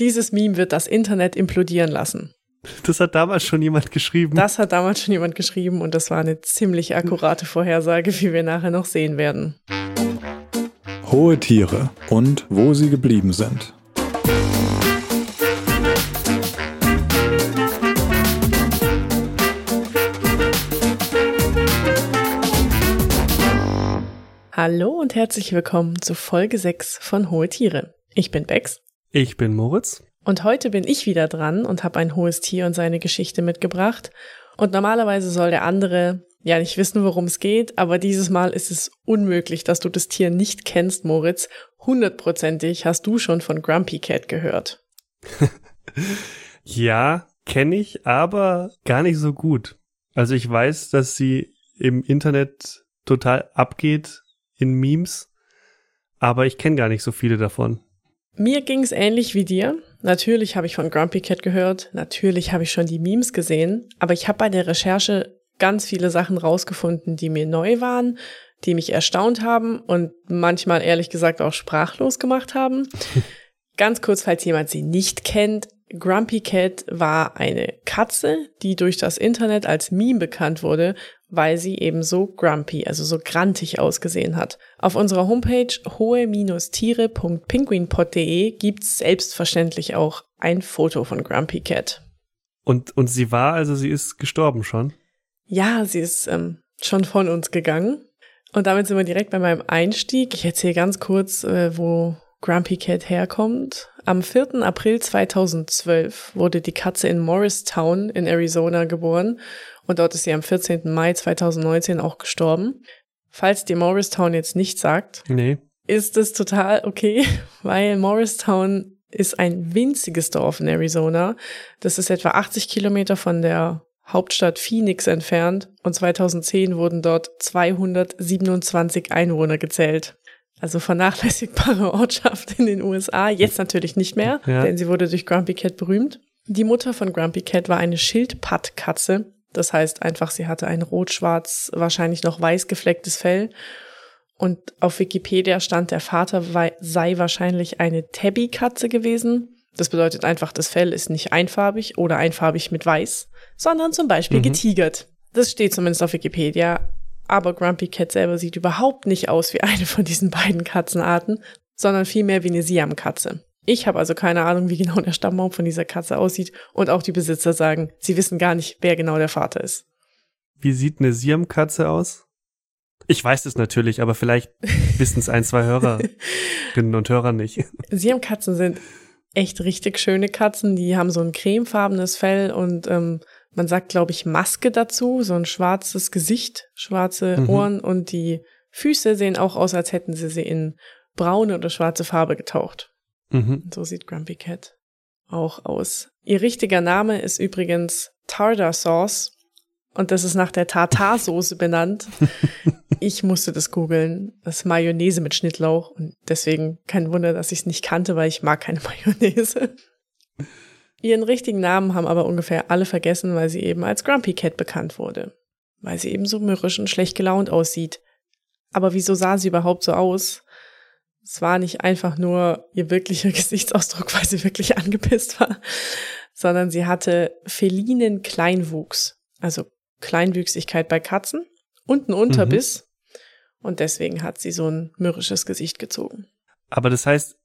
Dieses Meme wird das Internet implodieren lassen. Das hat damals schon jemand geschrieben. Das hat damals schon jemand geschrieben und das war eine ziemlich akkurate Vorhersage, wie wir nachher noch sehen werden. Hohe Tiere und wo sie geblieben sind. Hallo und herzlich willkommen zu Folge 6 von Hohe Tiere. Ich bin Bex. Ich bin Moritz. Und heute bin ich wieder dran und habe ein hohes Tier und seine Geschichte mitgebracht. Und normalerweise soll der andere ja nicht wissen, worum es geht, aber dieses Mal ist es unmöglich, dass du das Tier nicht kennst, Moritz. Hundertprozentig hast du schon von Grumpy Cat gehört. ja, kenne ich, aber gar nicht so gut. Also ich weiß, dass sie im Internet total abgeht in Memes, aber ich kenne gar nicht so viele davon. Mir ging's ähnlich wie dir. Natürlich habe ich von Grumpy Cat gehört, natürlich habe ich schon die Memes gesehen, aber ich habe bei der Recherche ganz viele Sachen rausgefunden, die mir neu waren, die mich erstaunt haben und manchmal ehrlich gesagt auch sprachlos gemacht haben. ganz kurz, falls jemand sie nicht kennt, Grumpy Cat war eine Katze, die durch das Internet als Meme bekannt wurde, weil sie eben so grumpy, also so grantig ausgesehen hat. Auf unserer Homepage hohe-tiere.penguinpod.de gibt's selbstverständlich auch ein Foto von Grumpy Cat. Und, und sie war, also sie ist gestorben schon? Ja, sie ist ähm, schon von uns gegangen. Und damit sind wir direkt bei meinem Einstieg. Ich erzähle ganz kurz, äh, wo Grumpy Cat herkommt. Am 4. April 2012 wurde die Katze in Morristown in Arizona geboren und dort ist sie am 14. Mai 2019 auch gestorben. Falls dir Morristown jetzt nicht sagt, nee. ist es total okay, weil Morristown ist ein winziges Dorf in Arizona. Das ist etwa 80 Kilometer von der Hauptstadt Phoenix entfernt und 2010 wurden dort 227 Einwohner gezählt. Also vernachlässigbare Ortschaft in den USA, jetzt natürlich nicht mehr, ja. denn sie wurde durch Grumpy Cat berühmt. Die Mutter von Grumpy Cat war eine Schildpattkatze, das heißt einfach, sie hatte ein rot-schwarz, wahrscheinlich noch weiß geflecktes Fell. Und auf Wikipedia stand, der Vater sei wahrscheinlich eine Tabby-Katze gewesen. Das bedeutet einfach, das Fell ist nicht einfarbig oder einfarbig mit weiß, sondern zum Beispiel mhm. getigert. Das steht zumindest auf Wikipedia. Aber Grumpy Cat selber sieht überhaupt nicht aus wie eine von diesen beiden Katzenarten, sondern vielmehr wie eine Siamkatze. Ich habe also keine Ahnung, wie genau der Stammbaum von dieser Katze aussieht und auch die Besitzer sagen, sie wissen gar nicht, wer genau der Vater ist. Wie sieht eine Siamkatze aus? Ich weiß es natürlich, aber vielleicht wissen es ein, zwei Hörerinnen und Hörer nicht. Siamkatzen sind echt richtig schöne Katzen. Die haben so ein cremefarbenes Fell und ähm, man sagt, glaube ich, Maske dazu, so ein schwarzes Gesicht, schwarze mhm. Ohren und die Füße sehen auch aus, als hätten sie sie in braune oder schwarze Farbe getaucht. Mhm. So sieht Grumpy Cat auch aus. Ihr richtiger Name ist übrigens Tartar Sauce und das ist nach der Tartarsoße benannt. Ich musste das googeln. Das ist Mayonnaise mit Schnittlauch und deswegen kein Wunder, dass ich es nicht kannte, weil ich mag keine Mayonnaise. Ihren richtigen Namen haben aber ungefähr alle vergessen, weil sie eben als Grumpy Cat bekannt wurde. Weil sie eben so mürrisch und schlecht gelaunt aussieht. Aber wieso sah sie überhaupt so aus? Es war nicht einfach nur ihr wirklicher Gesichtsausdruck, weil sie wirklich angepisst war, sondern sie hatte felinen Kleinwuchs, also Kleinwüchsigkeit bei Katzen und einen Unterbiss. Mhm. Und deswegen hat sie so ein mürrisches Gesicht gezogen. Aber das heißt,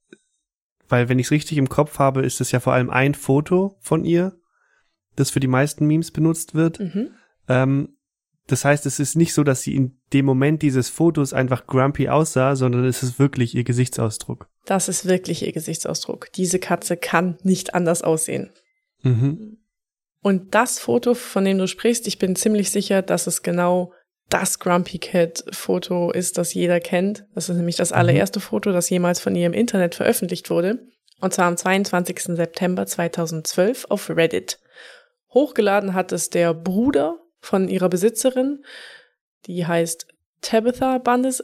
weil wenn ich es richtig im Kopf habe, ist es ja vor allem ein Foto von ihr, das für die meisten Memes benutzt wird. Mhm. Ähm, das heißt, es ist nicht so, dass sie in dem Moment dieses Fotos einfach grumpy aussah, sondern es ist wirklich ihr Gesichtsausdruck. Das ist wirklich ihr Gesichtsausdruck. Diese Katze kann nicht anders aussehen. Mhm. Und das Foto, von dem du sprichst, ich bin ziemlich sicher, dass es genau das Grumpy Cat Foto ist, das jeder kennt. Das ist nämlich das mhm. allererste mhm. Foto, das jemals von ihr im Internet veröffentlicht wurde. Und zwar am 22. September 2012 auf Reddit. Hochgeladen hat es der Bruder von ihrer Besitzerin. Die heißt Tabitha Bundes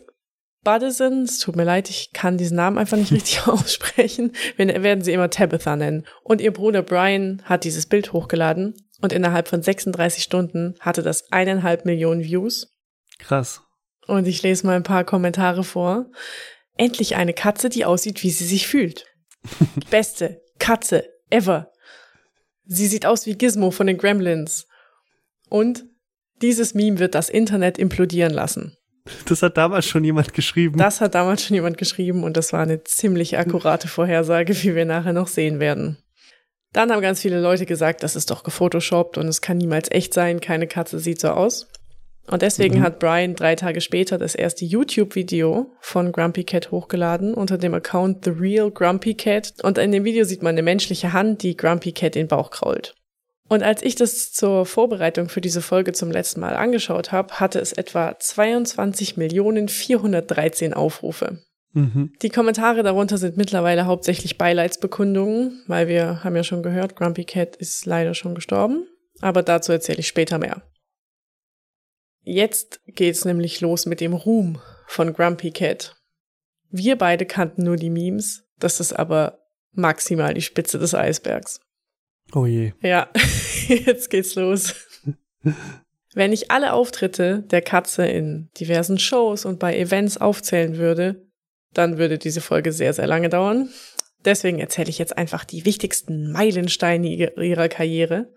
Buddison. Es tut mir leid, ich kann diesen Namen einfach nicht richtig aussprechen. Wir werden sie immer Tabitha nennen. Und ihr Bruder Brian hat dieses Bild hochgeladen und innerhalb von 36 Stunden hatte das eineinhalb Millionen Views. Krass. Und ich lese mal ein paar Kommentare vor. Endlich eine Katze, die aussieht, wie sie sich fühlt. Beste. Katze ever. Sie sieht aus wie Gizmo von den Gremlins. Und dieses Meme wird das Internet implodieren lassen. Das hat damals schon jemand geschrieben. Das hat damals schon jemand geschrieben und das war eine ziemlich akkurate Vorhersage, wie wir nachher noch sehen werden. Dann haben ganz viele Leute gesagt, das ist doch gefotoshoppt und es kann niemals echt sein, keine Katze sieht so aus. Und deswegen mhm. hat Brian drei Tage später das erste YouTube-Video von Grumpy Cat hochgeladen unter dem Account The Real Grumpy Cat. Und in dem Video sieht man eine menschliche Hand, die Grumpy Cat den Bauch krault. Und als ich das zur Vorbereitung für diese Folge zum letzten Mal angeschaut habe, hatte es etwa 22.413 Aufrufe. Mhm. Die Kommentare darunter sind mittlerweile hauptsächlich Beileidsbekundungen, weil wir haben ja schon gehört, Grumpy Cat ist leider schon gestorben. Aber dazu erzähle ich später mehr. Jetzt geht's nämlich los mit dem Ruhm von Grumpy Cat. Wir beide kannten nur die Memes, das ist aber maximal die Spitze des Eisbergs. Oh je. Ja, jetzt geht's los. Wenn ich alle Auftritte der Katze in diversen Shows und bei Events aufzählen würde, dann würde diese Folge sehr, sehr lange dauern. Deswegen erzähle ich jetzt einfach die wichtigsten Meilensteine ihrer Karriere.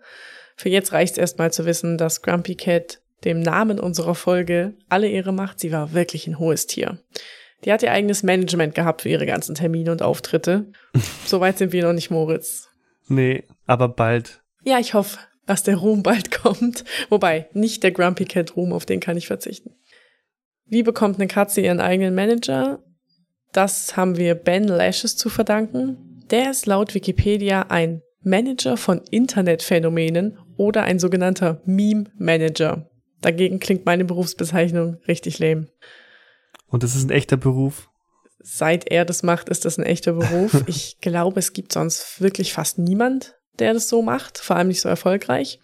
Für jetzt reicht es erstmal zu wissen, dass Grumpy Cat dem Namen unserer Folge alle Ehre macht. Sie war wirklich ein hohes Tier. Die hat ihr eigenes Management gehabt für ihre ganzen Termine und Auftritte. Soweit sind wir noch nicht, Moritz. Nee, aber bald. Ja, ich hoffe, dass der Ruhm bald kommt. Wobei, nicht der Grumpy Cat Ruhm, auf den kann ich verzichten. Wie bekommt eine Katze ihren eigenen Manager? Das haben wir Ben Lashes zu verdanken. Der ist laut Wikipedia ein Manager von Internetphänomenen oder ein sogenannter Meme Manager. Dagegen klingt meine Berufsbezeichnung richtig lame. Und das ist ein echter Beruf? Seit er das macht, ist das ein echter Beruf. ich glaube, es gibt sonst wirklich fast niemand, der das so macht, vor allem nicht so erfolgreich.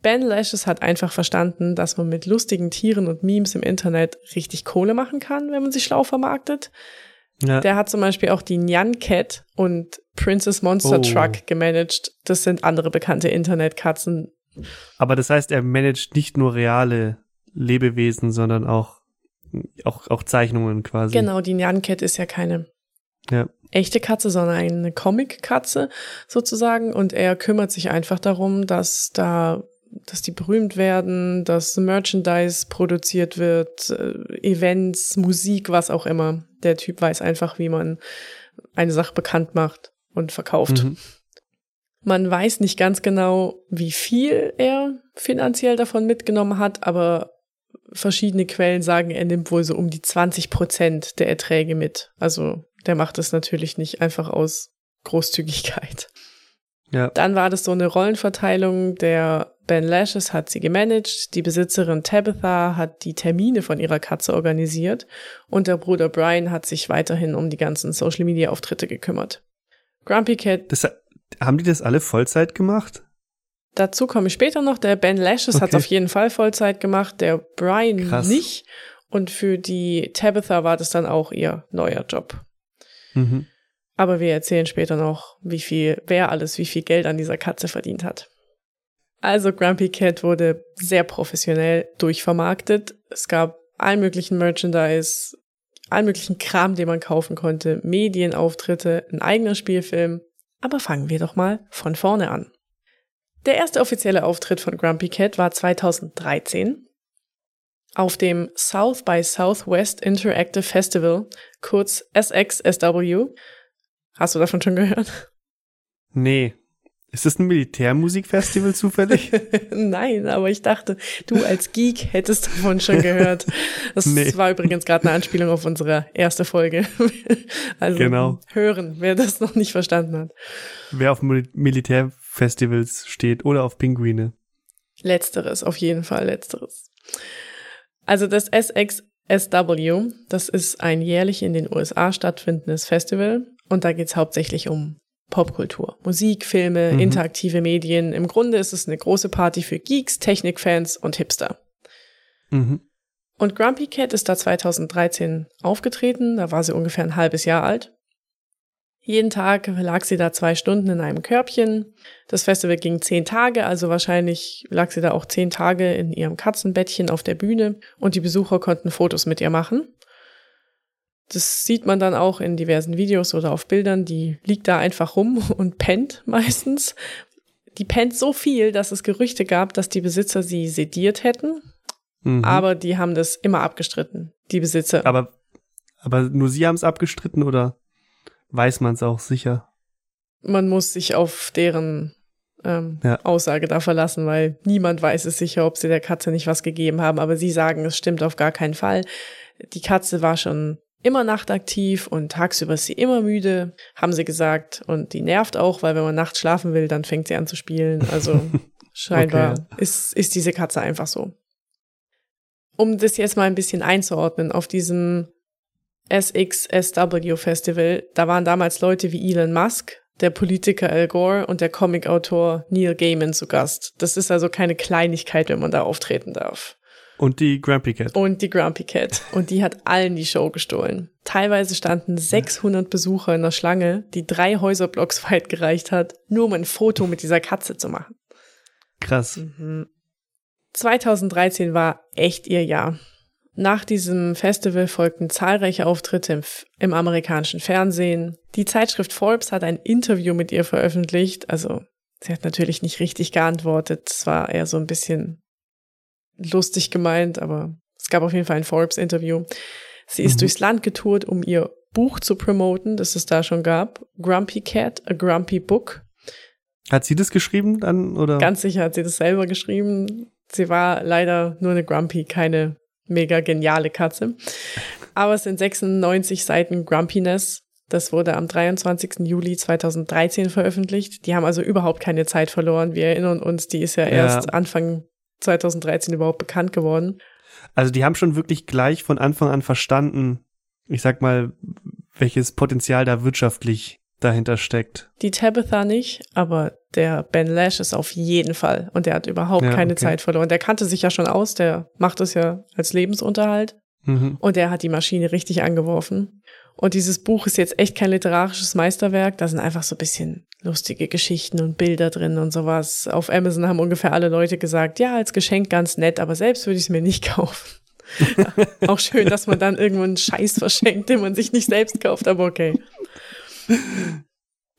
Ben Lashes hat einfach verstanden, dass man mit lustigen Tieren und Memes im Internet richtig Kohle machen kann, wenn man sie schlau vermarktet. Ja. Der hat zum Beispiel auch die Nyan Cat und Princess Monster oh. Truck gemanagt. Das sind andere bekannte Internetkatzen, aber das heißt, er managt nicht nur reale Lebewesen, sondern auch, auch, auch Zeichnungen quasi. Genau, die Nyan Cat ist ja keine ja. echte Katze, sondern eine Comic-Katze sozusagen. Und er kümmert sich einfach darum, dass da dass die berühmt werden, dass Merchandise produziert wird, äh, Events, Musik, was auch immer. Der Typ weiß einfach, wie man eine Sache bekannt macht und verkauft. Mhm. Man weiß nicht ganz genau, wie viel er finanziell davon mitgenommen hat, aber verschiedene Quellen sagen, er nimmt wohl so um die 20 Prozent der Erträge mit. Also der macht es natürlich nicht einfach aus Großzügigkeit. Ja. Dann war das so eine Rollenverteilung. Der Ben Lashes hat sie gemanagt, die Besitzerin Tabitha hat die Termine von ihrer Katze organisiert und der Bruder Brian hat sich weiterhin um die ganzen Social Media Auftritte gekümmert. Grumpy Cat. Das, haben die das alle Vollzeit gemacht? Dazu komme ich später noch. Der Ben Lashes okay. hat es auf jeden Fall Vollzeit gemacht, der Brian Krass. nicht. Und für die Tabitha war das dann auch ihr neuer Job. Mhm. Aber wir erzählen später noch, wie viel, wer alles wie viel Geld an dieser Katze verdient hat. Also Grumpy Cat wurde sehr professionell durchvermarktet. Es gab allen möglichen Merchandise, allen möglichen Kram, den man kaufen konnte, Medienauftritte, ein eigener Spielfilm, aber fangen wir doch mal von vorne an. Der erste offizielle Auftritt von Grumpy Cat war 2013 auf dem South by Southwest Interactive Festival, kurz SXSW. Hast du davon schon gehört? Nee, ist das ein Militärmusikfestival zufällig? Nein, aber ich dachte, du als Geek hättest davon schon gehört. Das nee. war übrigens gerade eine Anspielung auf unsere erste Folge. Also genau. hören, wer das noch nicht verstanden hat. Wer auf Militärfestivals steht oder auf Pinguine. Letzteres, auf jeden Fall letzteres. Also das SXSW, das ist ein jährlich in den USA stattfindendes Festival und da geht's hauptsächlich um Popkultur. Musik, Filme, mhm. interaktive Medien. Im Grunde ist es eine große Party für Geeks, Technikfans und Hipster. Mhm. Und Grumpy Cat ist da 2013 aufgetreten, da war sie ungefähr ein halbes Jahr alt. Jeden Tag lag sie da zwei Stunden in einem Körbchen. Das Festival ging zehn Tage, also wahrscheinlich lag sie da auch zehn Tage in ihrem Katzenbettchen auf der Bühne und die Besucher konnten Fotos mit ihr machen. Das sieht man dann auch in diversen Videos oder auf Bildern. Die liegt da einfach rum und pennt meistens. Die pennt so viel, dass es Gerüchte gab, dass die Besitzer sie sediert hätten. Mhm. Aber die haben das immer abgestritten, die Besitzer. Aber, aber nur sie haben es abgestritten oder weiß man es auch sicher? Man muss sich auf deren ähm, ja. Aussage da verlassen, weil niemand weiß es sicher, ob sie der Katze nicht was gegeben haben. Aber sie sagen, es stimmt auf gar keinen Fall. Die Katze war schon immer nachtaktiv und tagsüber ist sie immer müde, haben sie gesagt. Und die nervt auch, weil wenn man nachts schlafen will, dann fängt sie an zu spielen. Also scheinbar okay. ist, ist diese Katze einfach so. Um das jetzt mal ein bisschen einzuordnen, auf diesem SXSW Festival, da waren damals Leute wie Elon Musk, der Politiker Al Gore und der Comicautor Neil Gaiman zu Gast. Das ist also keine Kleinigkeit, wenn man da auftreten darf. Und die Grumpy Cat. Und die Grumpy Cat. Und die hat allen die Show gestohlen. Teilweise standen 600 Besucher in der Schlange, die drei Häuserblocks weit gereicht hat, nur um ein Foto mit dieser Katze zu machen. Krass. Mhm. 2013 war echt ihr Jahr. Nach diesem Festival folgten zahlreiche Auftritte im, im, amerikanischen Fernsehen. Die Zeitschrift Forbes hat ein Interview mit ihr veröffentlicht. Also, sie hat natürlich nicht richtig geantwortet. Es war eher so ein bisschen lustig gemeint, aber es gab auf jeden Fall ein Forbes-Interview. Sie ist mhm. durchs Land getourt, um ihr Buch zu promoten, das es da schon gab. Grumpy Cat, a Grumpy Book. Hat sie das geschrieben dann, oder? Ganz sicher hat sie das selber geschrieben. Sie war leider nur eine Grumpy, keine mega geniale Katze. Aber es sind 96 Seiten Grumpiness. Das wurde am 23. Juli 2013 veröffentlicht. Die haben also überhaupt keine Zeit verloren. Wir erinnern uns, die ist ja, ja. erst Anfang 2013 überhaupt bekannt geworden. Also die haben schon wirklich gleich von Anfang an verstanden, ich sag mal, welches Potenzial da wirtschaftlich dahinter steckt. Die Tabitha nicht, aber der Ben Lash ist auf jeden Fall und der hat überhaupt ja, keine okay. Zeit verloren. Der kannte sich ja schon aus, der macht es ja als Lebensunterhalt mhm. und der hat die Maschine richtig angeworfen. Und dieses Buch ist jetzt echt kein literarisches Meisterwerk, da sind einfach so ein bisschen lustige Geschichten und Bilder drin und sowas. Auf Amazon haben ungefähr alle Leute gesagt, ja, als Geschenk ganz nett, aber selbst würde ich es mir nicht kaufen. ja, auch schön, dass man dann irgendwo einen Scheiß verschenkt, den man sich nicht selbst kauft, aber okay.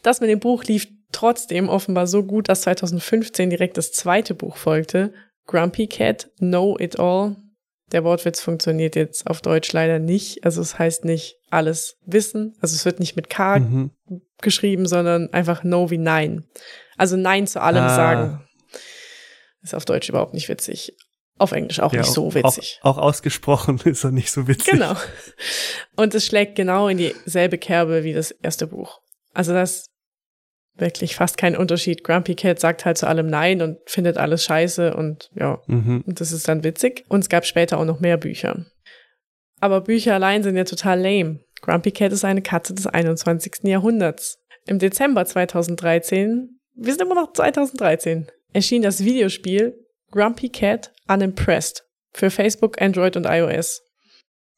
Das mit dem Buch lief trotzdem offenbar so gut, dass 2015 direkt das zweite Buch folgte. Grumpy Cat, Know It All. Der Wortwitz funktioniert jetzt auf Deutsch leider nicht. Also es heißt nicht alles wissen. Also es wird nicht mit K mhm. geschrieben, sondern einfach No wie Nein. Also Nein zu allem ah. sagen. Ist auf Deutsch überhaupt nicht witzig. Auf Englisch auch ja, nicht so witzig. Auch, auch, ausgesprochen ist er nicht so witzig. Genau. Und es schlägt genau in dieselbe Kerbe wie das erste Buch. Also das ist wirklich fast kein Unterschied. Grumpy Cat sagt halt zu allem Nein und findet alles scheiße und ja, mhm. und das ist dann witzig. Und es gab später auch noch mehr Bücher. Aber Bücher allein sind ja total lame. Grumpy Cat ist eine Katze des 21. Jahrhunderts. Im Dezember 2013, wir sind immer noch 2013, erschien das Videospiel Grumpy Cat Unimpressed für Facebook, Android und iOS.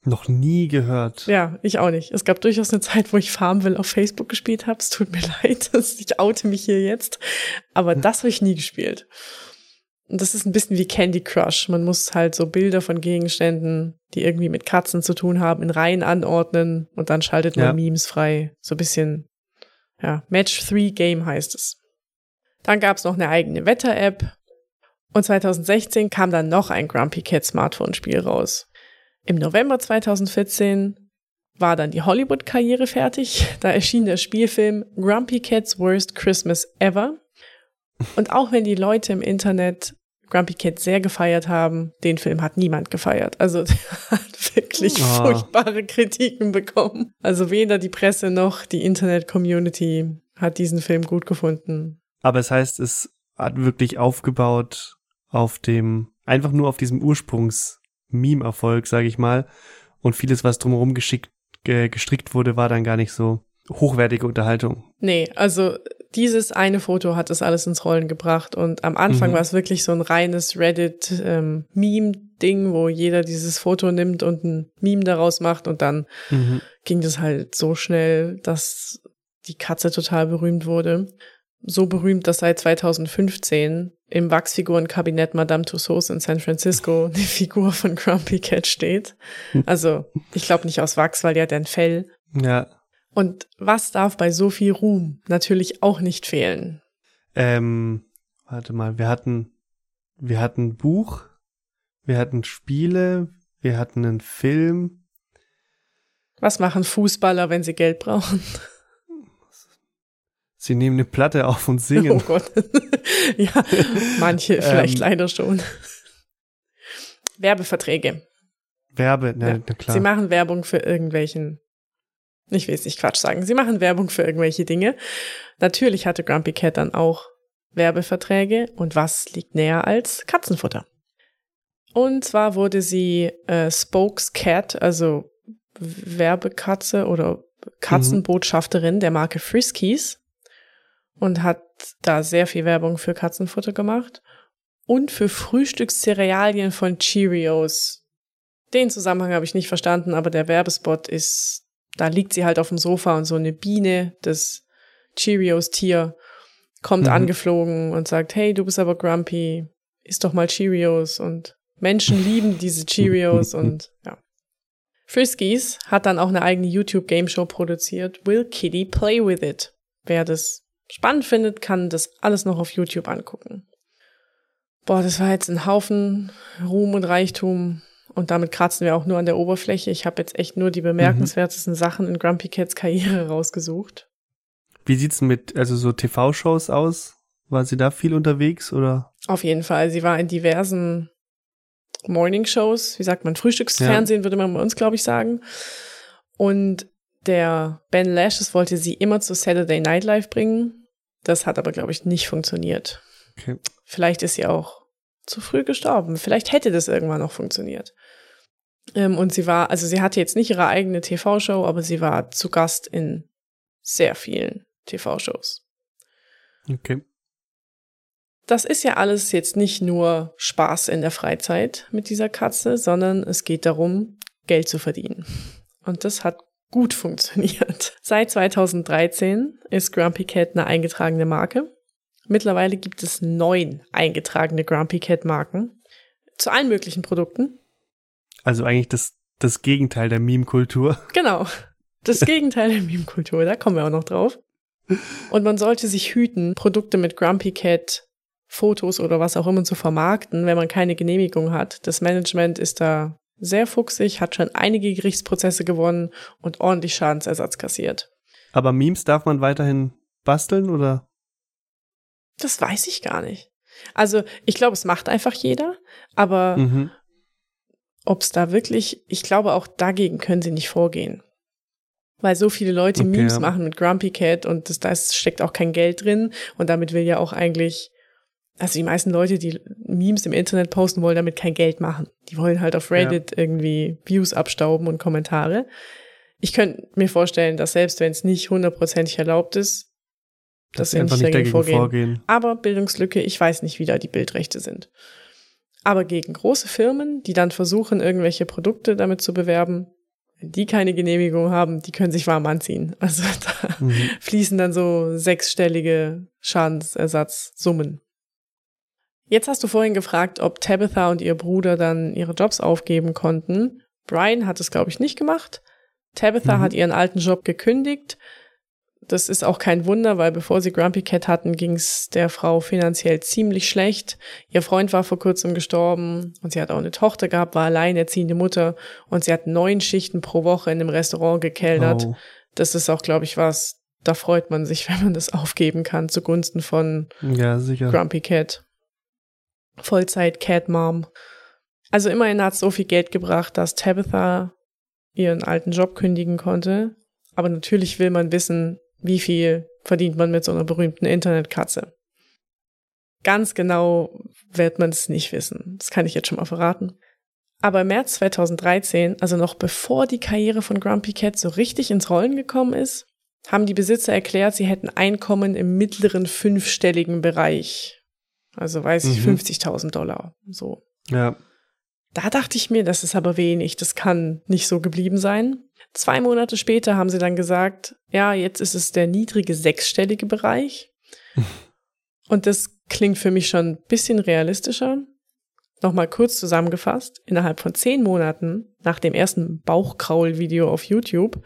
Noch nie gehört. Ja, ich auch nicht. Es gab durchaus eine Zeit, wo ich Farmville auf Facebook gespielt habe. Es tut mir leid, ich oute mich hier jetzt. Aber das habe ich nie gespielt. Und das ist ein bisschen wie Candy Crush. Man muss halt so Bilder von Gegenständen, die irgendwie mit Katzen zu tun haben, in Reihen anordnen und dann schaltet man ja. Memes frei. So ein bisschen, ja, Match 3 Game heißt es. Dann gab es noch eine eigene Wetter-App. Und 2016 kam dann noch ein Grumpy Cat Smartphone-Spiel raus. Im November 2014 war dann die Hollywood-Karriere fertig. Da erschien der Spielfilm Grumpy Cat's Worst Christmas Ever. Und auch wenn die Leute im Internet Grumpy Cat sehr gefeiert haben, den Film hat niemand gefeiert. Also der hat wirklich oh. furchtbare Kritiken bekommen. Also weder die Presse noch die Internet-Community hat diesen Film gut gefunden. Aber es heißt, es hat wirklich aufgebaut auf dem, einfach nur auf diesem Ursprungs- Meme-Erfolg, sage ich mal. Und vieles, was drumherum geschickt, äh, gestrickt wurde, war dann gar nicht so hochwertige Unterhaltung. Nee, also dieses eine Foto hat das alles ins Rollen gebracht und am Anfang mhm. war es wirklich so ein reines Reddit-Meme-Ding, ähm, wo jeder dieses Foto nimmt und ein Meme daraus macht und dann mhm. ging das halt so schnell, dass die Katze total berühmt wurde. So berühmt, dass seit 2015 im Wachsfigurenkabinett Madame Tussauds in San Francisco eine Figur von Grumpy Cat steht. Also, ich glaube nicht aus Wachs, weil die hat ein Fell. Ja. Und was darf bei so viel Ruhm natürlich auch nicht fehlen? Ähm, warte mal, wir hatten, wir hatten ein Buch, wir hatten Spiele, wir hatten einen Film. Was machen Fußballer, wenn sie Geld brauchen? Sie nehmen eine Platte auf und singen. Oh Gott. ja, manche vielleicht ähm, leider schon. Werbeverträge. Werbe, na, ja. na klar. Sie machen Werbung für irgendwelchen, ich will es nicht Quatsch sagen, sie machen Werbung für irgendwelche Dinge. Natürlich hatte Grumpy Cat dann auch Werbeverträge und was liegt näher als Katzenfutter? Und zwar wurde sie äh, Spokescat, also Werbekatze oder Katzenbotschafterin mhm. der Marke Friskies und hat da sehr viel Werbung für Katzenfutter gemacht und für Frühstückscerealien von Cheerios. Den Zusammenhang habe ich nicht verstanden, aber der Werbespot ist, da liegt sie halt auf dem Sofa und so eine Biene, das Cheerios-Tier, kommt mhm. angeflogen und sagt, hey, du bist aber grumpy, isst doch mal Cheerios und Menschen lieben diese Cheerios und ja. Friskies hat dann auch eine eigene YouTube-Game-Show produziert, Will Kitty Play With It? Wer das spannend findet, kann das alles noch auf YouTube angucken. Boah, das war jetzt ein Haufen Ruhm und Reichtum und damit kratzen wir auch nur an der Oberfläche. Ich habe jetzt echt nur die bemerkenswertesten mhm. Sachen in Grumpy Cats Karriere rausgesucht. Wie sieht's mit also so TV-Shows aus? War sie da viel unterwegs oder? Auf jeden Fall. Sie war in diversen Morning-Shows, wie sagt man, Frühstücksfernsehen ja. würde man bei uns, glaube ich, sagen. Und der Ben Lashes wollte sie immer zu Saturday Night Live bringen. Das hat aber, glaube ich, nicht funktioniert. Okay. Vielleicht ist sie auch zu früh gestorben. Vielleicht hätte das irgendwann noch funktioniert. Ähm, und sie war, also sie hatte jetzt nicht ihre eigene TV-Show, aber sie war zu Gast in sehr vielen TV-Shows. Okay. Das ist ja alles jetzt nicht nur Spaß in der Freizeit mit dieser Katze, sondern es geht darum, Geld zu verdienen. Und das hat gut funktioniert. Seit 2013 ist Grumpy Cat eine eingetragene Marke. Mittlerweile gibt es neun eingetragene Grumpy Cat Marken zu allen möglichen Produkten. Also eigentlich das, das Gegenteil der Meme-Kultur. Genau. Das Gegenteil der Meme-Kultur, da kommen wir auch noch drauf. Und man sollte sich hüten, Produkte mit Grumpy Cat Fotos oder was auch immer zu vermarkten, wenn man keine Genehmigung hat. Das Management ist da sehr fuchsig, hat schon einige Gerichtsprozesse gewonnen und ordentlich Schadensersatz kassiert. Aber Memes darf man weiterhin basteln oder? Das weiß ich gar nicht. Also ich glaube, es macht einfach jeder, aber mhm. ob es da wirklich, ich glaube auch dagegen können sie nicht vorgehen. Weil so viele Leute okay, Memes ja. machen mit Grumpy Cat und das, da steckt auch kein Geld drin und damit will ja auch eigentlich also die meisten Leute, die Memes im Internet posten, wollen damit kein Geld machen. Die wollen halt auf Reddit ja. irgendwie Views abstauben und Kommentare. Ich könnte mir vorstellen, dass selbst wenn es nicht hundertprozentig erlaubt ist, dass sie nicht dagegen, dagegen vorgehen. vorgehen. Aber Bildungslücke, ich weiß nicht, wie da die Bildrechte sind. Aber gegen große Firmen, die dann versuchen, irgendwelche Produkte damit zu bewerben, wenn die keine Genehmigung haben, die können sich warm anziehen. Also da mhm. fließen dann so sechsstellige Schadensersatzsummen Jetzt hast du vorhin gefragt, ob Tabitha und ihr Bruder dann ihre Jobs aufgeben konnten. Brian hat es, glaube ich, nicht gemacht. Tabitha mhm. hat ihren alten Job gekündigt. Das ist auch kein Wunder, weil bevor sie Grumpy Cat hatten, ging es der Frau finanziell ziemlich schlecht. Ihr Freund war vor kurzem gestorben und sie hat auch eine Tochter gehabt, war alleinerziehende Mutter und sie hat neun Schichten pro Woche in einem Restaurant gekellnert. Oh. Das ist auch, glaube ich, was, da freut man sich, wenn man das aufgeben kann zugunsten von ja, Grumpy Cat. Vollzeit Cat Mom. Also immerhin hat es so viel Geld gebracht, dass Tabitha ihren alten Job kündigen konnte. Aber natürlich will man wissen, wie viel verdient man mit so einer berühmten Internetkatze. Ganz genau wird man es nicht wissen. Das kann ich jetzt schon mal verraten. Aber im März 2013, also noch bevor die Karriere von Grumpy Cat so richtig ins Rollen gekommen ist, haben die Besitzer erklärt, sie hätten Einkommen im mittleren fünfstelligen Bereich. Also weiß ich, mhm. 50.000 Dollar. So. Ja. Da dachte ich mir, das ist aber wenig, das kann nicht so geblieben sein. Zwei Monate später haben sie dann gesagt, ja, jetzt ist es der niedrige sechsstellige Bereich. Und das klingt für mich schon ein bisschen realistischer. Nochmal kurz zusammengefasst, innerhalb von zehn Monaten nach dem ersten Bauchkraul-Video auf YouTube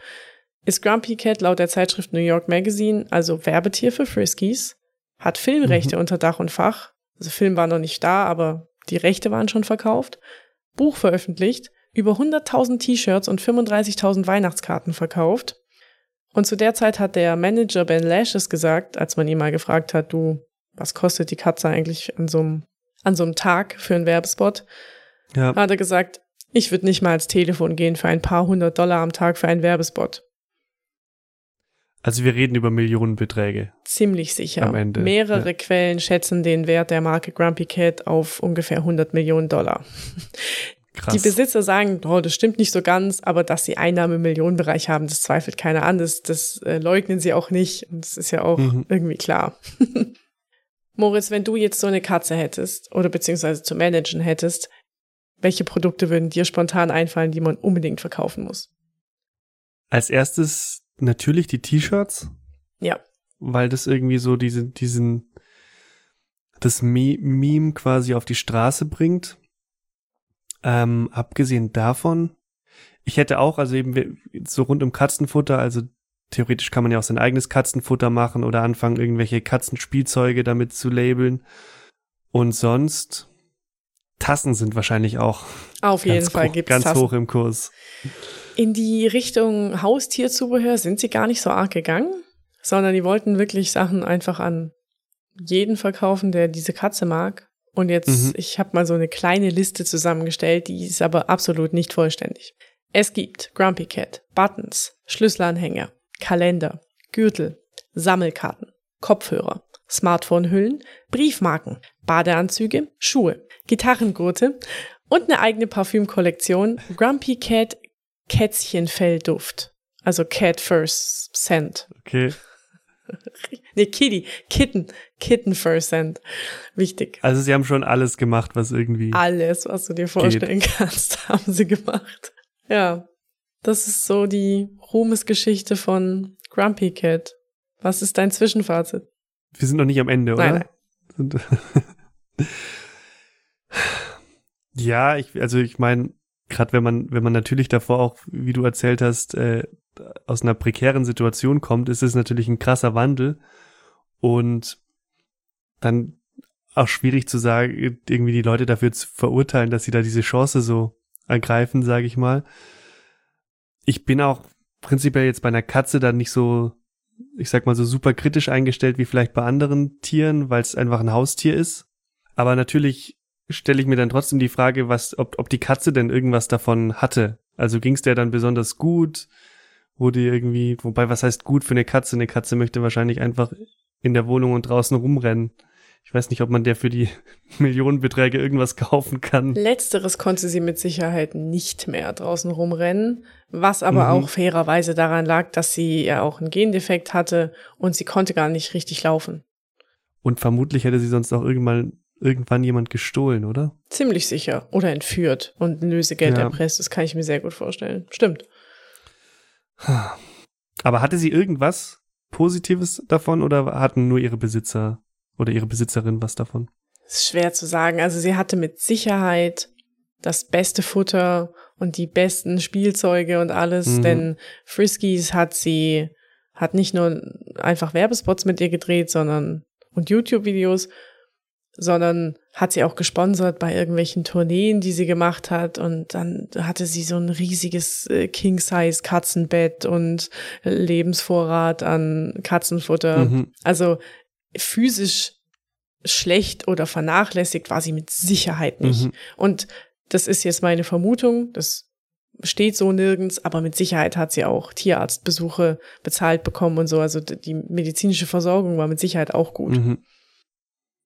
ist Grumpy Cat laut der Zeitschrift New York Magazine also Werbetier für Friskies, hat Filmrechte mhm. unter Dach und Fach, also Film war noch nicht da, aber die Rechte waren schon verkauft, Buch veröffentlicht, über 100.000 T-Shirts und 35.000 Weihnachtskarten verkauft. Und zu der Zeit hat der Manager Ben Lashes gesagt, als man ihn mal gefragt hat, du, was kostet die Katze eigentlich an so einem, an so einem Tag für einen Werbespot? Ja. Hat er gesagt, ich würde nicht mal ans Telefon gehen für ein paar hundert Dollar am Tag für einen Werbespot. Also wir reden über Millionenbeträge. Ziemlich sicher. Am Ende. Mehrere ja. Quellen schätzen den Wert der Marke Grumpy Cat auf ungefähr 100 Millionen Dollar. Krass. Die Besitzer sagen, oh, das stimmt nicht so ganz, aber dass sie Einnahmen im Millionenbereich haben, das zweifelt keiner an. Das, das äh, leugnen sie auch nicht. Und das ist ja auch mhm. irgendwie klar. Moritz, wenn du jetzt so eine Katze hättest oder beziehungsweise zu managen hättest, welche Produkte würden dir spontan einfallen, die man unbedingt verkaufen muss? Als erstes natürlich die T-Shirts. Ja. Weil das irgendwie so diese, diesen, das Meme quasi auf die Straße bringt. Ähm, abgesehen davon, ich hätte auch, also eben so rund um Katzenfutter, also theoretisch kann man ja auch sein eigenes Katzenfutter machen oder anfangen, irgendwelche Katzenspielzeuge damit zu labeln. Und sonst, Tassen sind wahrscheinlich auch auf jeden Fall gibt's ganz Tassen. hoch im Kurs. In die Richtung Haustierzubehör sind sie gar nicht so arg gegangen, sondern die wollten wirklich Sachen einfach an jeden verkaufen, der diese Katze mag. Und jetzt, mhm. ich habe mal so eine kleine Liste zusammengestellt, die ist aber absolut nicht vollständig. Es gibt Grumpy Cat, Buttons, Schlüsselanhänger, Kalender, Gürtel, Sammelkarten, Kopfhörer, Smartphone-Hüllen, Briefmarken, Badeanzüge, Schuhe, Gitarrengurte und eine eigene Parfümkollektion Grumpy Cat Kätzchenfellduft. Also Cat First Scent. Okay. nee, Kitty, Kitten, Kitten First Scent. Wichtig. Also sie haben schon alles gemacht, was irgendwie. Alles, was du dir vorstellen geht. kannst, haben sie gemacht. Ja. Das ist so die Ruhmesgeschichte von Grumpy Cat. Was ist dein Zwischenfazit? Wir sind noch nicht am Ende, oder? Nein, nein. ja, ich, also ich meine, gerade wenn man, wenn man natürlich davor auch, wie du erzählt hast, äh, aus einer prekären Situation kommt, ist es natürlich ein krasser Wandel und dann auch schwierig zu sagen, irgendwie die Leute dafür zu verurteilen, dass sie da diese Chance so ergreifen, sage ich mal. Ich bin auch prinzipiell jetzt bei einer Katze dann nicht so, ich sag mal so super kritisch eingestellt wie vielleicht bei anderen Tieren, weil es einfach ein Haustier ist. Aber natürlich stelle ich mir dann trotzdem die Frage, was, ob, ob die Katze denn irgendwas davon hatte. Also ging es der dann besonders gut? Wurde irgendwie, wobei, was heißt gut für eine Katze? Eine Katze möchte wahrscheinlich einfach in der Wohnung und draußen rumrennen. Ich weiß nicht, ob man der für die Millionenbeträge irgendwas kaufen kann. Letzteres konnte sie mit Sicherheit nicht mehr draußen rumrennen, was aber mhm. auch fairerweise daran lag, dass sie ja auch einen Gendefekt hatte und sie konnte gar nicht richtig laufen. Und vermutlich hätte sie sonst auch irgendwann irgendwann jemand gestohlen, oder? Ziemlich sicher. Oder entführt und Lösegeld ja. erpresst. Das kann ich mir sehr gut vorstellen. Stimmt. Aber hatte sie irgendwas Positives davon oder hatten nur ihre Besitzer oder ihre Besitzerin was davon? Das ist schwer zu sagen. Also sie hatte mit Sicherheit das beste Futter und die besten Spielzeuge und alles, mhm. denn Friskies hat sie, hat nicht nur einfach Werbespots mit ihr gedreht, sondern und YouTube-Videos, sondern hat sie auch gesponsert bei irgendwelchen Tourneen, die sie gemacht hat. Und dann hatte sie so ein riesiges äh, King-Size Katzenbett und Lebensvorrat an Katzenfutter. Mhm. Also physisch schlecht oder vernachlässigt war sie mit Sicherheit nicht. Mhm. Und das ist jetzt meine Vermutung, das steht so nirgends, aber mit Sicherheit hat sie auch Tierarztbesuche bezahlt bekommen und so. Also die medizinische Versorgung war mit Sicherheit auch gut. Mhm.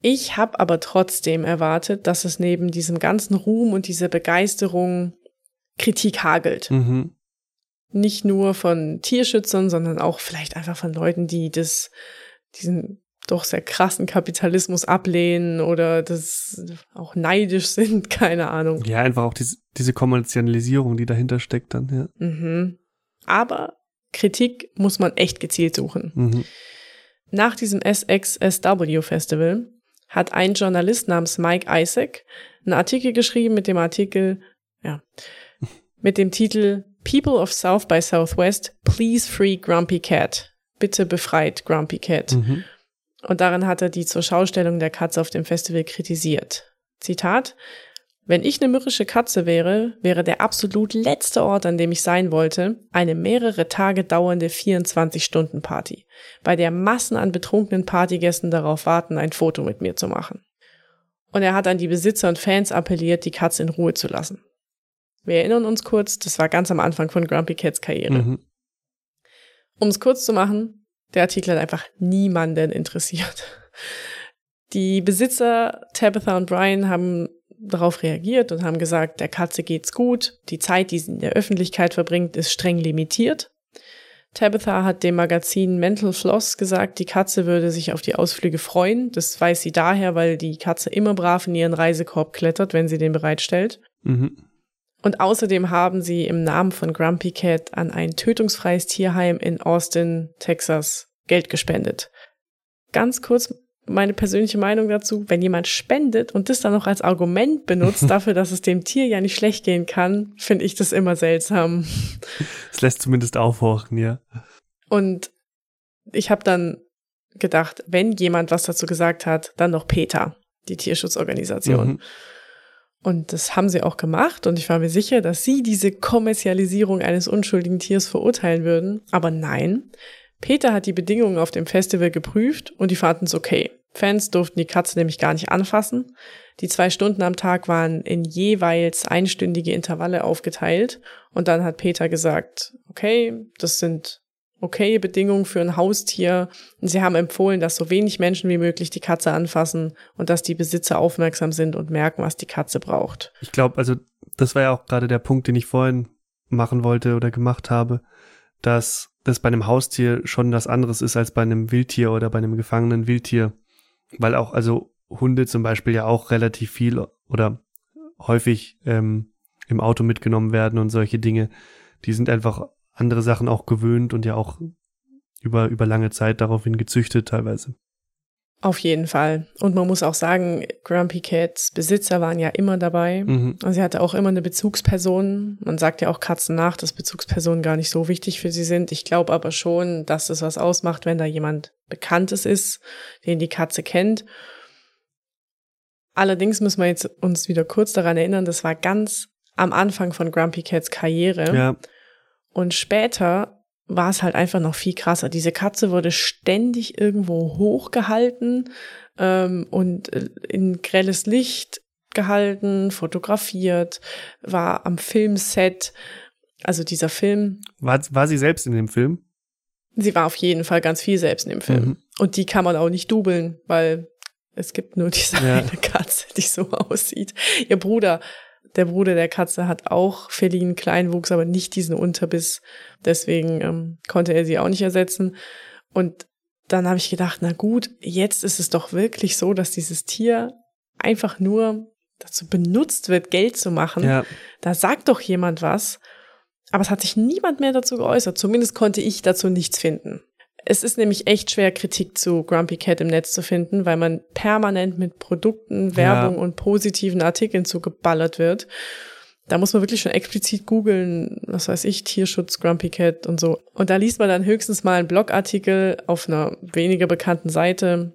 Ich habe aber trotzdem erwartet, dass es neben diesem ganzen Ruhm und dieser Begeisterung Kritik hagelt. Mhm. Nicht nur von Tierschützern, sondern auch vielleicht einfach von Leuten, die das, diesen doch sehr krassen Kapitalismus ablehnen oder das auch neidisch sind, keine Ahnung. Ja, einfach auch diese, diese Kommerzialisierung, die dahinter steckt dann, ja. Mhm. Aber Kritik muss man echt gezielt suchen. Mhm. Nach diesem SXSW Festival hat ein Journalist namens Mike Isaac einen Artikel geschrieben mit dem Artikel, ja, mit dem Titel People of South by Southwest, please free Grumpy Cat. Bitte befreit Grumpy Cat. Mhm. Und darin hat er die zur Schaustellung der Katze auf dem Festival kritisiert. Zitat, wenn ich eine mürrische Katze wäre, wäre der absolut letzte Ort, an dem ich sein wollte, eine mehrere Tage dauernde 24-Stunden-Party, bei der Massen an betrunkenen Partygästen darauf warten, ein Foto mit mir zu machen. Und er hat an die Besitzer und Fans appelliert, die Katze in Ruhe zu lassen. Wir erinnern uns kurz, das war ganz am Anfang von Grumpy Cats Karriere. Mhm. Um es kurz zu machen, der Artikel hat einfach niemanden interessiert. Die Besitzer Tabitha und Brian haben darauf reagiert und haben gesagt, der Katze geht's gut, die Zeit, die sie in der Öffentlichkeit verbringt, ist streng limitiert. Tabitha hat dem Magazin Mental Floss gesagt, die Katze würde sich auf die Ausflüge freuen. Das weiß sie daher, weil die Katze immer brav in ihren Reisekorb klettert, wenn sie den bereitstellt. Mhm. Und außerdem haben sie im Namen von Grumpy Cat an ein tötungsfreies Tierheim in Austin, Texas Geld gespendet. Ganz kurz meine persönliche Meinung dazu, wenn jemand spendet und das dann noch als Argument benutzt dafür, dass es dem Tier ja nicht schlecht gehen kann, finde ich das immer seltsam. Es lässt zumindest aufhorchen, ja. Und ich habe dann gedacht, wenn jemand was dazu gesagt hat, dann noch Peter, die Tierschutzorganisation. Mhm. Und das haben sie auch gemacht und ich war mir sicher, dass sie diese Kommerzialisierung eines unschuldigen Tiers verurteilen würden. Aber nein, Peter hat die Bedingungen auf dem Festival geprüft und die fanden es okay. Fans durften die Katze nämlich gar nicht anfassen. Die zwei Stunden am Tag waren in jeweils einstündige Intervalle aufgeteilt und dann hat Peter gesagt, okay, das sind okay Bedingungen für ein Haustier. Und sie haben empfohlen, dass so wenig Menschen wie möglich die Katze anfassen und dass die Besitzer aufmerksam sind und merken, was die Katze braucht. Ich glaube, also das war ja auch gerade der Punkt, den ich vorhin machen wollte oder gemacht habe, dass das bei einem Haustier schon was anderes ist als bei einem Wildtier oder bei einem gefangenen Wildtier. Weil auch, also Hunde zum Beispiel ja auch relativ viel oder häufig ähm, im Auto mitgenommen werden und solche Dinge. Die sind einfach andere Sachen auch gewöhnt und ja auch über, über lange Zeit daraufhin gezüchtet teilweise. Auf jeden Fall. Und man muss auch sagen, Grumpy Cats Besitzer waren ja immer dabei. Mhm. Und sie hatte auch immer eine Bezugsperson. Man sagt ja auch Katzen nach, dass Bezugspersonen gar nicht so wichtig für sie sind. Ich glaube aber schon, dass es was ausmacht, wenn da jemand Bekanntes ist, den die Katze kennt. Allerdings müssen wir jetzt uns wieder kurz daran erinnern, das war ganz am Anfang von Grumpy Cats Karriere. Ja. Und später war es halt einfach noch viel krasser. Diese Katze wurde ständig irgendwo hochgehalten ähm, und äh, in grelles Licht gehalten, fotografiert, war am Filmset. Also dieser Film. War, war sie selbst in dem Film? Sie war auf jeden Fall ganz viel selbst in dem Film. Mhm. Und die kann man auch nicht dubeln, weil es gibt nur diese ja. eine Katze, die so aussieht. Ihr Bruder der Bruder der Katze hat auch felinen Kleinwuchs, aber nicht diesen Unterbiss. Deswegen ähm, konnte er sie auch nicht ersetzen. Und dann habe ich gedacht, na gut, jetzt ist es doch wirklich so, dass dieses Tier einfach nur dazu benutzt wird, Geld zu machen. Ja. Da sagt doch jemand was. Aber es hat sich niemand mehr dazu geäußert. Zumindest konnte ich dazu nichts finden. Es ist nämlich echt schwer, Kritik zu Grumpy Cat im Netz zu finden, weil man permanent mit Produkten, Werbung ja. und positiven Artikeln zugeballert wird. Da muss man wirklich schon explizit googeln, was weiß ich, Tierschutz, Grumpy Cat und so. Und da liest man dann höchstens mal einen Blogartikel auf einer weniger bekannten Seite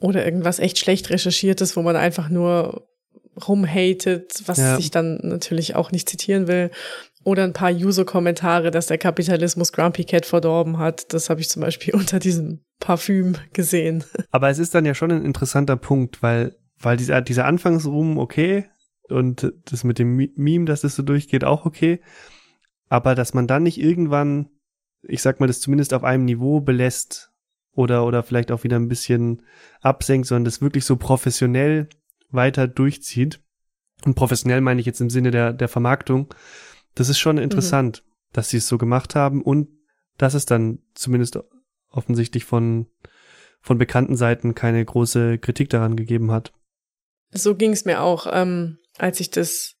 oder irgendwas echt schlecht recherchiertes, wo man einfach nur rumhatet, was ja. ich dann natürlich auch nicht zitieren will. Oder ein paar User-Kommentare, dass der Kapitalismus Grumpy Cat verdorben hat. Das habe ich zum Beispiel unter diesem Parfüm gesehen. Aber es ist dann ja schon ein interessanter Punkt, weil, weil dieser, dieser Anfangsruhm okay und das mit dem Meme, dass das so durchgeht, auch okay. Aber dass man dann nicht irgendwann, ich sag mal, das zumindest auf einem Niveau belässt oder, oder vielleicht auch wieder ein bisschen absenkt, sondern das wirklich so professionell weiter durchzieht. Und professionell meine ich jetzt im Sinne der, der Vermarktung das ist schon interessant, mhm. dass sie es so gemacht haben und dass es dann zumindest offensichtlich von, von bekannten Seiten keine große Kritik daran gegeben hat. So ging es mir auch, ähm, als ich das,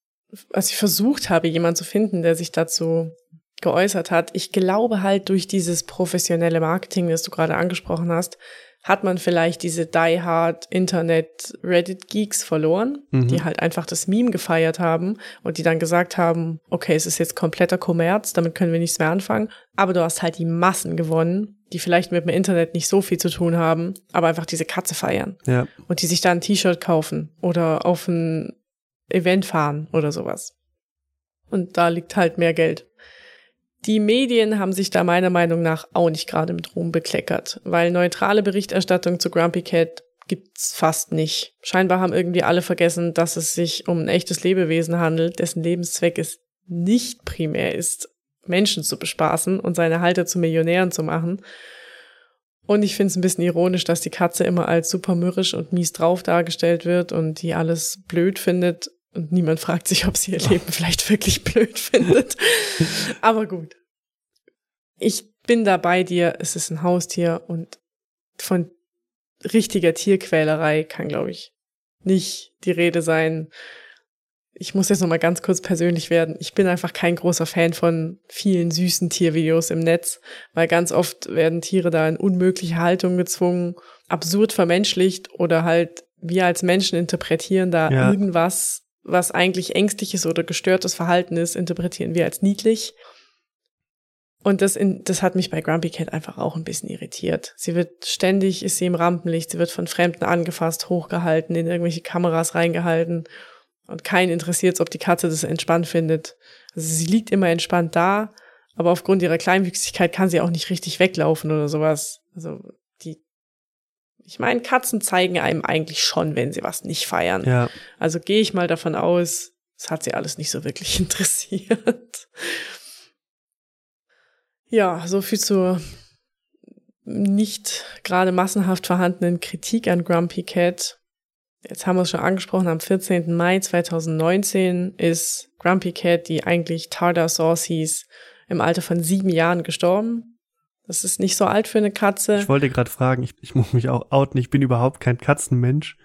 als ich versucht habe, jemanden zu finden, der sich dazu geäußert hat. Ich glaube halt durch dieses professionelle Marketing, das du gerade angesprochen hast, hat man vielleicht diese Die Hard Internet Reddit Geeks verloren, mhm. die halt einfach das Meme gefeiert haben und die dann gesagt haben, okay, es ist jetzt kompletter Kommerz, damit können wir nichts mehr anfangen. Aber du hast halt die Massen gewonnen, die vielleicht mit dem Internet nicht so viel zu tun haben, aber einfach diese Katze feiern. Ja. Und die sich da ein T-Shirt kaufen oder auf ein Event fahren oder sowas. Und da liegt halt mehr Geld. Die Medien haben sich da meiner Meinung nach auch nicht gerade mit Ruhm bekleckert, weil neutrale Berichterstattung zu Grumpy Cat gibt's fast nicht. Scheinbar haben irgendwie alle vergessen, dass es sich um ein echtes Lebewesen handelt, dessen Lebenszweck es nicht primär ist, Menschen zu bespaßen und seine Halter zu Millionären zu machen. Und ich finde es ein bisschen ironisch, dass die Katze immer als super mürrisch und mies drauf dargestellt wird und die alles blöd findet und niemand fragt sich, ob sie ihr Leben vielleicht wirklich blöd findet. Aber gut. Ich bin da bei dir. Es ist ein Haustier und von richtiger Tierquälerei kann, glaube ich, nicht die Rede sein. Ich muss jetzt noch mal ganz kurz persönlich werden. Ich bin einfach kein großer Fan von vielen süßen Tiervideos im Netz, weil ganz oft werden Tiere da in unmögliche Haltung gezwungen, absurd vermenschlicht oder halt wir als Menschen interpretieren da ja. irgendwas was eigentlich ängstliches oder gestörtes Verhalten ist, interpretieren wir als niedlich. Und das, in, das hat mich bei Grumpy Cat einfach auch ein bisschen irritiert. Sie wird ständig, ist sie im Rampenlicht, sie wird von Fremden angefasst, hochgehalten, in irgendwelche Kameras reingehalten. Und keinen interessiert es, ob die Katze das entspannt findet. Also sie liegt immer entspannt da, aber aufgrund ihrer Kleinwüchsigkeit kann sie auch nicht richtig weglaufen oder sowas. Also ich meine, Katzen zeigen einem eigentlich schon, wenn sie was nicht feiern. Ja. Also gehe ich mal davon aus, es hat sie alles nicht so wirklich interessiert. Ja, so viel zur nicht gerade massenhaft vorhandenen Kritik an Grumpy Cat. Jetzt haben wir es schon angesprochen, am 14. Mai 2019 ist Grumpy Cat, die eigentlich Tarda Sauce hieß, im Alter von sieben Jahren gestorben. Das ist nicht so alt für eine Katze. Ich wollte gerade fragen, ich, ich muss mich auch outen, ich bin überhaupt kein Katzenmensch.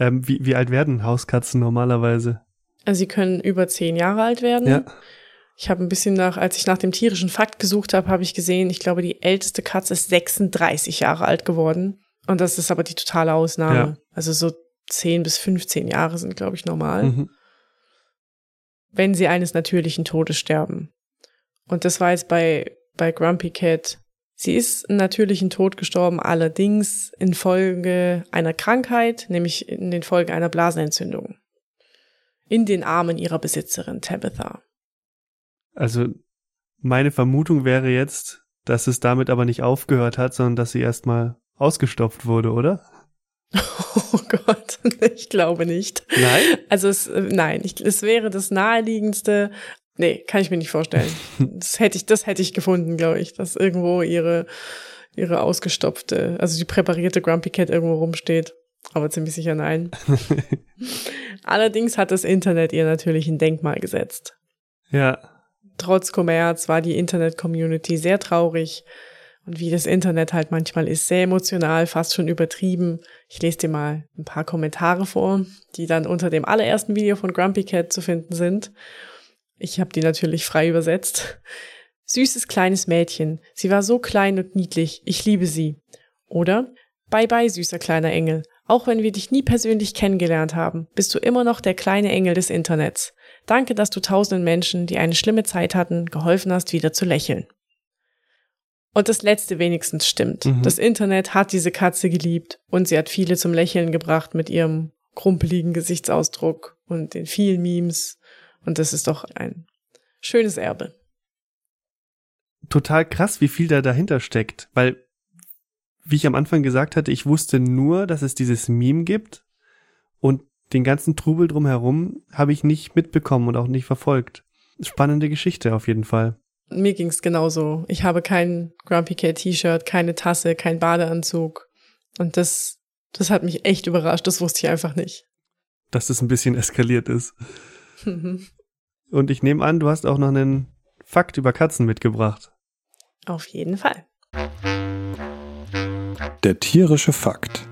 Ähm, wie, wie alt werden Hauskatzen normalerweise? Also sie können über zehn Jahre alt werden. Ja. Ich habe ein bisschen nach, als ich nach dem tierischen Fakt gesucht habe, habe ich gesehen, ich glaube, die älteste Katze ist 36 Jahre alt geworden. Und das ist aber die totale Ausnahme. Ja. Also so 10 bis 15 Jahre sind, glaube ich, normal. Mhm. Wenn sie eines natürlichen Todes sterben. Und das war jetzt bei, bei Grumpy Cat Sie ist einen natürlichen Tod gestorben, allerdings infolge einer Krankheit, nämlich in den Folgen einer Blasenentzündung. In den Armen ihrer Besitzerin Tabitha. Also meine Vermutung wäre jetzt, dass es damit aber nicht aufgehört hat, sondern dass sie erstmal ausgestopft wurde, oder? Oh Gott, ich glaube nicht. Nein? Also es, äh, nein, ich, es wäre das naheliegendste, Nee, kann ich mir nicht vorstellen. Das hätte ich, das hätte ich gefunden, glaube ich, dass irgendwo ihre, ihre ausgestopfte, also die präparierte Grumpy Cat irgendwo rumsteht. Aber ziemlich sicher nein. Allerdings hat das Internet ihr natürlich ein Denkmal gesetzt. Ja. Trotz Kommerz war die Internet-Community sehr traurig. Und wie das Internet halt manchmal ist, sehr emotional, fast schon übertrieben. Ich lese dir mal ein paar Kommentare vor, die dann unter dem allerersten Video von Grumpy Cat zu finden sind. Ich habe die natürlich frei übersetzt. Süßes kleines Mädchen. Sie war so klein und niedlich. Ich liebe sie. Oder Bye bye, süßer kleiner Engel. Auch wenn wir dich nie persönlich kennengelernt haben, bist du immer noch der kleine Engel des Internets. Danke, dass du tausenden Menschen, die eine schlimme Zeit hatten, geholfen hast, wieder zu lächeln. Und das letzte wenigstens stimmt. Mhm. Das Internet hat diese Katze geliebt und sie hat viele zum Lächeln gebracht mit ihrem krumpeligen Gesichtsausdruck und den vielen Memes und das ist doch ein schönes Erbe. Total krass, wie viel da dahinter steckt, weil, wie ich am Anfang gesagt hatte, ich wusste nur, dass es dieses Meme gibt und den ganzen Trubel drumherum habe ich nicht mitbekommen und auch nicht verfolgt. Spannende Geschichte auf jeden Fall. Mir ging's genauso. Ich habe kein Grumpy Cat T-Shirt, keine Tasse, kein Badeanzug. Und das, das hat mich echt überrascht. Das wusste ich einfach nicht. Dass das ein bisschen eskaliert ist. Und ich nehme an, du hast auch noch einen Fakt über Katzen mitgebracht. Auf jeden Fall. Der tierische Fakt.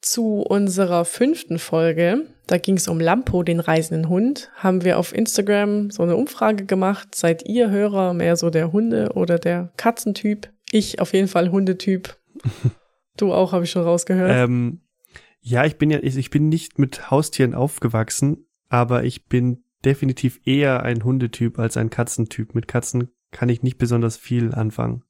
zu unserer fünften Folge. Da ging es um Lampo, den reisenden Hund. Haben wir auf Instagram so eine Umfrage gemacht. Seid ihr Hörer mehr so der Hunde- oder der Katzentyp? Ich auf jeden Fall Hundetyp. du auch, habe ich schon rausgehört. Ähm, ja, ich bin ja, ich bin nicht mit Haustieren aufgewachsen, aber ich bin definitiv eher ein Hundetyp als ein Katzentyp. Mit Katzen kann ich nicht besonders viel anfangen.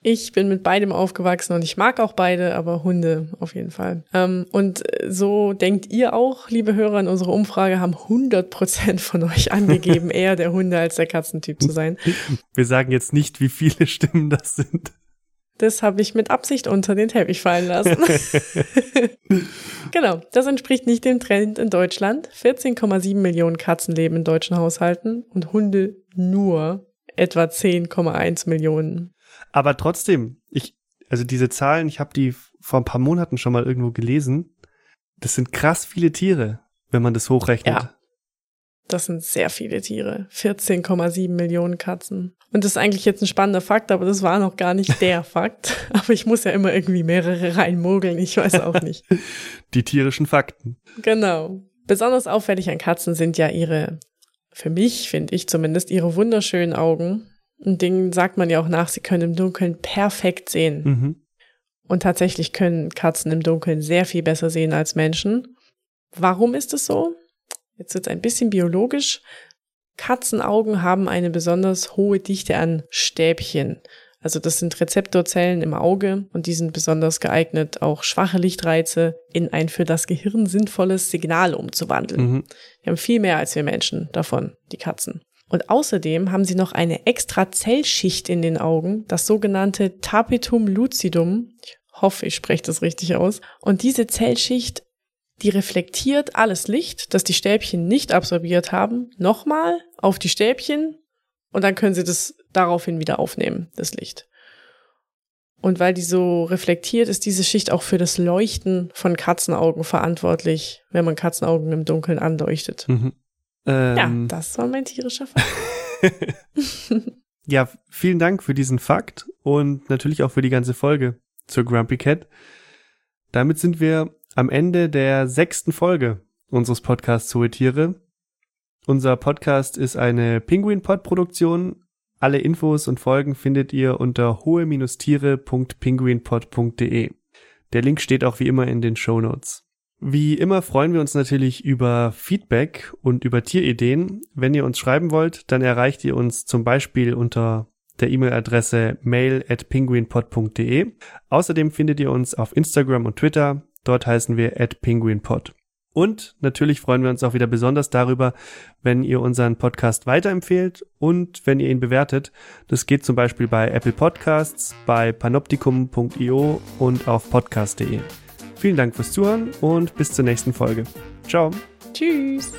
Ich bin mit beidem aufgewachsen und ich mag auch beide, aber Hunde auf jeden Fall. Ähm, und so denkt ihr auch, liebe Hörer, in unserer Umfrage haben 100 Prozent von euch angegeben, eher der Hunde als der Katzentyp zu sein. Wir sagen jetzt nicht, wie viele Stimmen das sind. Das habe ich mit Absicht unter den Teppich fallen lassen. genau, das entspricht nicht dem Trend in Deutschland. 14,7 Millionen Katzen leben in deutschen Haushalten und Hunde nur etwa 10,1 Millionen. Aber trotzdem, ich, also diese Zahlen, ich habe die vor ein paar Monaten schon mal irgendwo gelesen. Das sind krass viele Tiere, wenn man das hochrechnet. Ja. Das sind sehr viele Tiere. 14,7 Millionen Katzen. Und das ist eigentlich jetzt ein spannender Fakt, aber das war noch gar nicht der Fakt. Aber ich muss ja immer irgendwie mehrere reinmogeln, ich weiß auch nicht. Die tierischen Fakten. Genau. Besonders auffällig an Katzen sind ja ihre, für mich finde ich zumindest, ihre wunderschönen Augen. Ein Ding sagt man ja auch nach, sie können im Dunkeln perfekt sehen. Mhm. Und tatsächlich können Katzen im Dunkeln sehr viel besser sehen als Menschen. Warum ist es so? Jetzt wird es ein bisschen biologisch. Katzenaugen haben eine besonders hohe Dichte an Stäbchen. Also das sind Rezeptorzellen im Auge und die sind besonders geeignet, auch schwache Lichtreize in ein für das Gehirn sinnvolles Signal umzuwandeln. Mhm. Die haben viel mehr als wir Menschen davon, die Katzen. Und außerdem haben sie noch eine extra Zellschicht in den Augen, das sogenannte Tapetum lucidum. Ich hoffe, ich spreche das richtig aus. Und diese Zellschicht, die reflektiert alles Licht, das die Stäbchen nicht absorbiert haben, nochmal auf die Stäbchen und dann können sie das daraufhin wieder aufnehmen, das Licht. Und weil die so reflektiert, ist diese Schicht auch für das Leuchten von Katzenaugen verantwortlich, wenn man Katzenaugen im Dunkeln anleuchtet. Mhm. Ähm, ja, das war mein tierischer Fakt. ja, vielen Dank für diesen Fakt und natürlich auch für die ganze Folge zur Grumpy Cat. Damit sind wir am Ende der sechsten Folge unseres Podcasts Hohe Tiere. Unser Podcast ist eine Penguin-Pod-Produktion. Alle Infos und Folgen findet ihr unter hohe-tiere.penguinpod.de. Der Link steht auch wie immer in den Show Notes. Wie immer freuen wir uns natürlich über Feedback und über Tierideen. Wenn ihr uns schreiben wollt, dann erreicht ihr uns zum Beispiel unter der E-Mail-Adresse mail at penguinpod.de. Außerdem findet ihr uns auf Instagram und Twitter. Dort heißen wir at penguinpod. Und natürlich freuen wir uns auch wieder besonders darüber, wenn ihr unseren Podcast weiterempfehlt und wenn ihr ihn bewertet. Das geht zum Beispiel bei Apple Podcasts, bei panoptikum.io und auf podcast.de. Vielen Dank fürs Zuhören und bis zur nächsten Folge. Ciao. Tschüss.